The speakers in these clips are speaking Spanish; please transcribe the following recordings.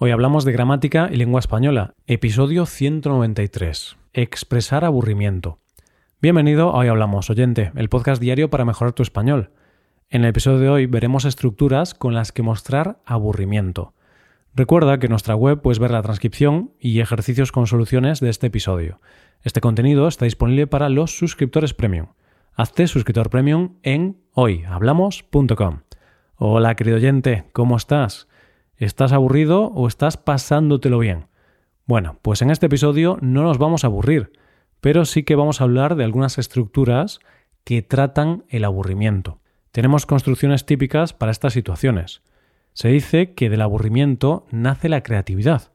Hoy hablamos de gramática y lengua española, episodio 193. Expresar aburrimiento. Bienvenido a Hoy Hablamos, oyente, el podcast diario para mejorar tu español. En el episodio de hoy veremos estructuras con las que mostrar aburrimiento. Recuerda que en nuestra web puedes ver la transcripción y ejercicios con soluciones de este episodio. Este contenido está disponible para los suscriptores premium. Hazte suscriptor premium en hoyhablamos.com. Hola querido oyente, ¿cómo estás? ¿Estás aburrido o estás pasándotelo bien? Bueno, pues en este episodio no nos vamos a aburrir, pero sí que vamos a hablar de algunas estructuras que tratan el aburrimiento. Tenemos construcciones típicas para estas situaciones. Se dice que del aburrimiento nace la creatividad.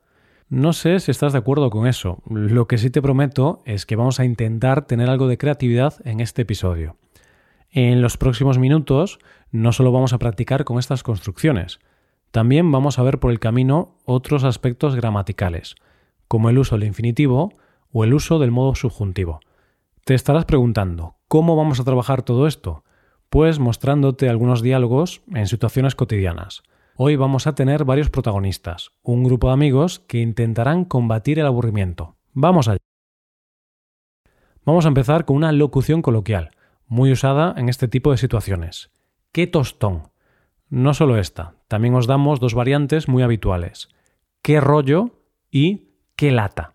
No sé si estás de acuerdo con eso. Lo que sí te prometo es que vamos a intentar tener algo de creatividad en este episodio. En los próximos minutos no solo vamos a practicar con estas construcciones, también vamos a ver por el camino otros aspectos gramaticales, como el uso del infinitivo o el uso del modo subjuntivo. Te estarás preguntando, ¿cómo vamos a trabajar todo esto? Pues mostrándote algunos diálogos en situaciones cotidianas. Hoy vamos a tener varios protagonistas, un grupo de amigos que intentarán combatir el aburrimiento. Vamos allá. Vamos a empezar con una locución coloquial, muy usada en este tipo de situaciones. ¡Qué tostón! No solo esta, también os damos dos variantes muy habituales. ¿Qué rollo? y ¿qué lata?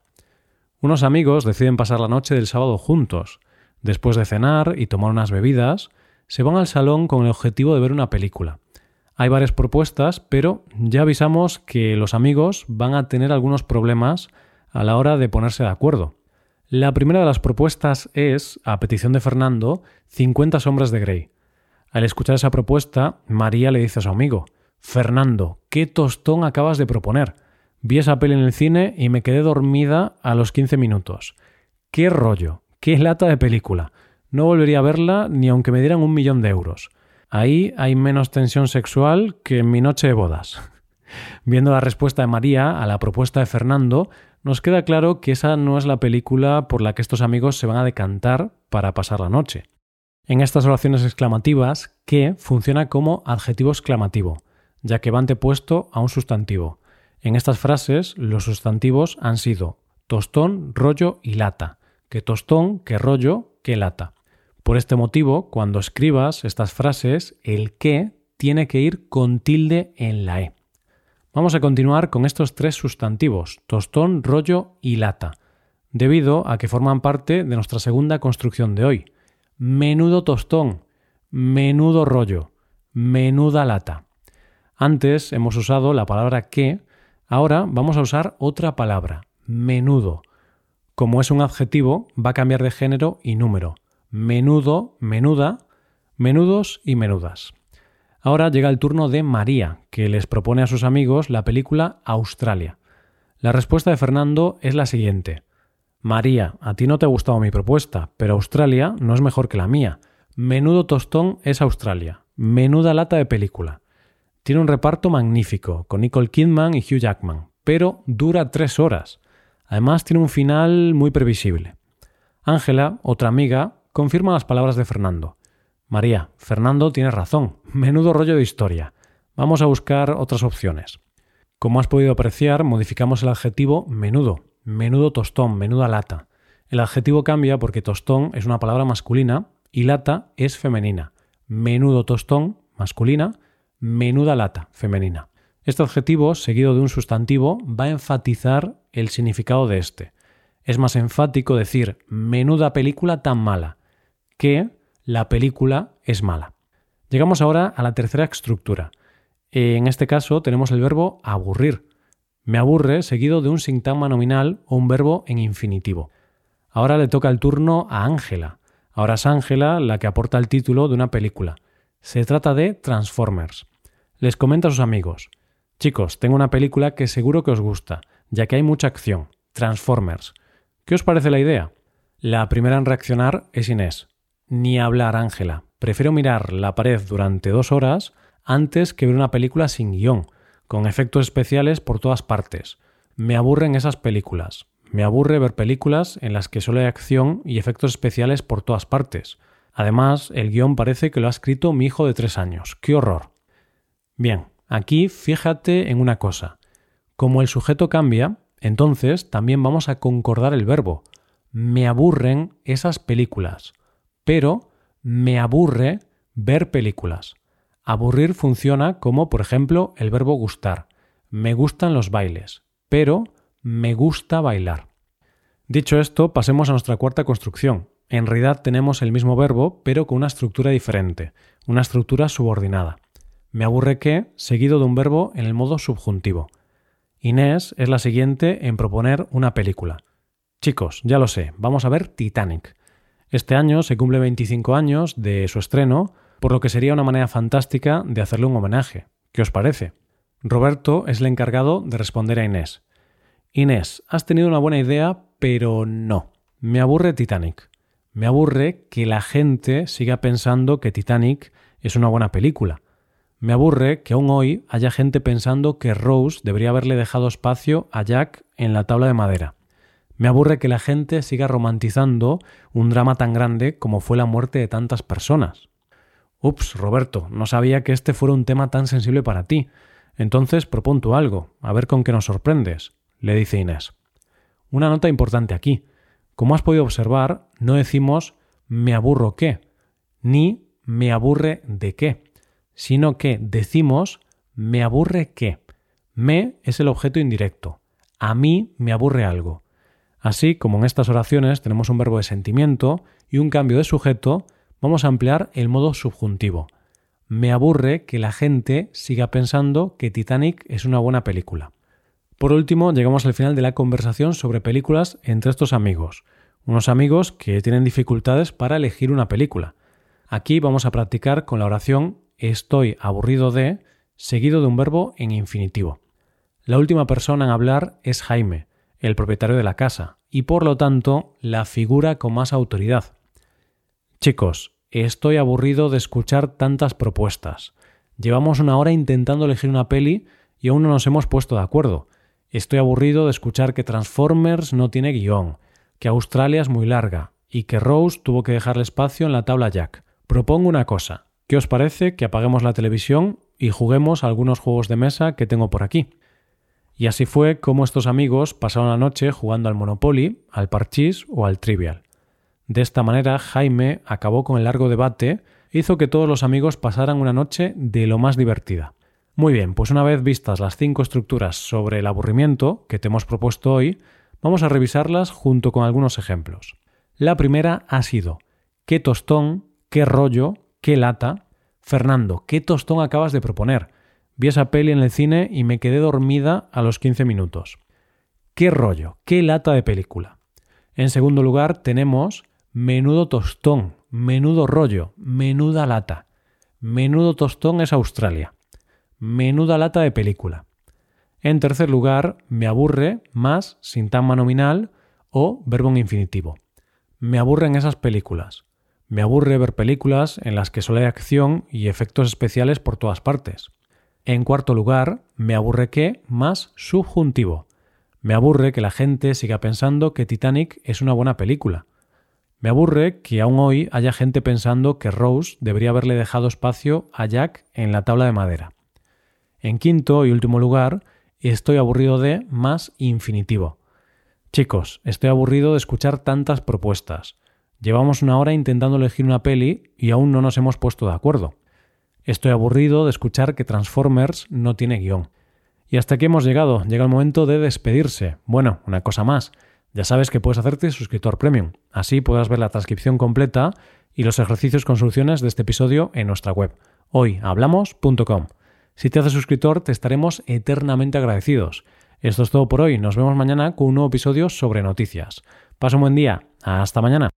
Unos amigos deciden pasar la noche del sábado juntos. Después de cenar y tomar unas bebidas, se van al salón con el objetivo de ver una película. Hay varias propuestas, pero ya avisamos que los amigos van a tener algunos problemas a la hora de ponerse de acuerdo. La primera de las propuestas es, a petición de Fernando, 50 sombras de Grey. Al escuchar esa propuesta, María le dice a su amigo, Fernando, ¿qué tostón acabas de proponer? Vi esa peli en el cine y me quedé dormida a los 15 minutos. ¡Qué rollo! ¡Qué lata de película! No volvería a verla ni aunque me dieran un millón de euros. Ahí hay menos tensión sexual que en mi noche de bodas. Viendo la respuesta de María a la propuesta de Fernando, nos queda claro que esa no es la película por la que estos amigos se van a decantar para pasar la noche. En estas oraciones exclamativas, que funciona como adjetivo exclamativo, ya que va antepuesto a un sustantivo. En estas frases, los sustantivos han sido tostón, rollo y lata. Que tostón, que rollo, que lata. Por este motivo, cuando escribas estas frases, el que tiene que ir con tilde en la E. Vamos a continuar con estos tres sustantivos, tostón, rollo y lata, debido a que forman parte de nuestra segunda construcción de hoy menudo tostón, menudo rollo, menuda lata. Antes hemos usado la palabra que, ahora vamos a usar otra palabra, menudo. Como es un adjetivo, va a cambiar de género y número. Menudo, menuda, menudos y menudas. Ahora llega el turno de María, que les propone a sus amigos la película Australia. La respuesta de Fernando es la siguiente. María, a ti no te ha gustado mi propuesta, pero Australia no es mejor que la mía. Menudo tostón es Australia. Menuda lata de película. Tiene un reparto magnífico, con Nicole Kidman y Hugh Jackman, pero dura tres horas. Además tiene un final muy previsible. Ángela, otra amiga, confirma las palabras de Fernando. María, Fernando tiene razón. Menudo rollo de historia. Vamos a buscar otras opciones. Como has podido apreciar, modificamos el adjetivo menudo menudo tostón, menuda lata. El adjetivo cambia porque tostón es una palabra masculina y lata es femenina. Menudo tostón, masculina, menuda lata, femenina. Este adjetivo, seguido de un sustantivo, va a enfatizar el significado de este. Es más enfático decir menuda película tan mala que la película es mala. Llegamos ahora a la tercera estructura. En este caso tenemos el verbo aburrir, me aburre seguido de un sintagma nominal o un verbo en infinitivo. Ahora le toca el turno a Ángela. Ahora es Ángela la que aporta el título de una película. Se trata de Transformers. Les comenta a sus amigos. Chicos, tengo una película que seguro que os gusta, ya que hay mucha acción. Transformers. ¿Qué os parece la idea? La primera en reaccionar es Inés. Ni hablar, Ángela. Prefiero mirar la pared durante dos horas antes que ver una película sin guion con efectos especiales por todas partes. Me aburren esas películas. Me aburre ver películas en las que solo hay acción y efectos especiales por todas partes. Además, el guion parece que lo ha escrito mi hijo de tres años. ¡Qué horror! Bien, aquí fíjate en una cosa. Como el sujeto cambia, entonces también vamos a concordar el verbo. Me aburren esas películas, pero me aburre ver películas. Aburrir funciona como, por ejemplo, el verbo gustar. Me gustan los bailes, pero me gusta bailar. Dicho esto, pasemos a nuestra cuarta construcción. En realidad tenemos el mismo verbo, pero con una estructura diferente, una estructura subordinada. Me aburre que, seguido de un verbo en el modo subjuntivo. Inés es la siguiente en proponer una película. Chicos, ya lo sé, vamos a ver Titanic. Este año se cumple 25 años de su estreno, por lo que sería una manera fantástica de hacerle un homenaje. ¿Qué os parece? Roberto es el encargado de responder a Inés. Inés, has tenido una buena idea, pero no. Me aburre Titanic. Me aburre que la gente siga pensando que Titanic es una buena película. Me aburre que aún hoy haya gente pensando que Rose debería haberle dejado espacio a Jack en la tabla de madera. Me aburre que la gente siga romantizando un drama tan grande como fue la muerte de tantas personas. Ups, Roberto, no sabía que este fuera un tema tan sensible para ti. Entonces propon tú algo, a ver con qué nos sorprendes, le dice Inés. Una nota importante aquí. Como has podido observar, no decimos me aburro qué, ni me aburre de qué sino que decimos me aburre qué. Me es el objeto indirecto. A mí me aburre algo. Así como en estas oraciones tenemos un verbo de sentimiento y un cambio de sujeto, vamos a emplear el modo subjuntivo. Me aburre que la gente siga pensando que Titanic es una buena película. Por último, llegamos al final de la conversación sobre películas entre estos amigos, unos amigos que tienen dificultades para elegir una película. Aquí vamos a practicar con la oración estoy aburrido de, seguido de un verbo en infinitivo. La última persona en hablar es Jaime, el propietario de la casa, y por lo tanto la figura con más autoridad. Chicos, estoy aburrido de escuchar tantas propuestas. Llevamos una hora intentando elegir una peli y aún no nos hemos puesto de acuerdo. Estoy aburrido de escuchar que Transformers no tiene guion, que Australia es muy larga y que Rose tuvo que dejarle espacio en la tabla Jack. Propongo una cosa. ¿Qué os parece que apaguemos la televisión y juguemos algunos juegos de mesa que tengo por aquí? Y así fue como estos amigos pasaron la noche jugando al Monopoly, al Parchís o al Trivial. De esta manera, Jaime acabó con el largo debate e hizo que todos los amigos pasaran una noche de lo más divertida. Muy bien, pues una vez vistas las cinco estructuras sobre el aburrimiento que te hemos propuesto hoy, vamos a revisarlas junto con algunos ejemplos. La primera ha sido qué tostón, qué rollo, qué lata. Fernando, qué tostón acabas de proponer. Vi esa peli en el cine y me quedé dormida a los 15 minutos. Qué rollo, qué lata de película. En segundo lugar tenemos menudo tostón, menudo rollo, menuda lata. Menudo tostón es Australia. Menuda lata de película. En tercer lugar, me aburre más sintagma nominal o verbo en infinitivo. Me aburren esas películas. Me aburre ver películas en las que solo hay acción y efectos especiales por todas partes. En cuarto lugar, me aburre que más subjuntivo. Me aburre que la gente siga pensando que Titanic es una buena película. Me aburre que aún hoy haya gente pensando que Rose debería haberle dejado espacio a Jack en la tabla de madera. En quinto y último lugar, estoy aburrido de más infinitivo. Chicos, estoy aburrido de escuchar tantas propuestas. Llevamos una hora intentando elegir una peli y aún no nos hemos puesto de acuerdo. Estoy aburrido de escuchar que Transformers no tiene guion. Y hasta aquí hemos llegado. Llega el momento de despedirse. Bueno, una cosa más. Ya sabes que puedes hacerte suscriptor premium. Así podrás ver la transcripción completa y los ejercicios con soluciones de este episodio en nuestra web, hoyhablamos.com. Si te haces suscriptor, te estaremos eternamente agradecidos. Esto es todo por hoy. Nos vemos mañana con un nuevo episodio sobre noticias. Pasa un buen día. Hasta mañana.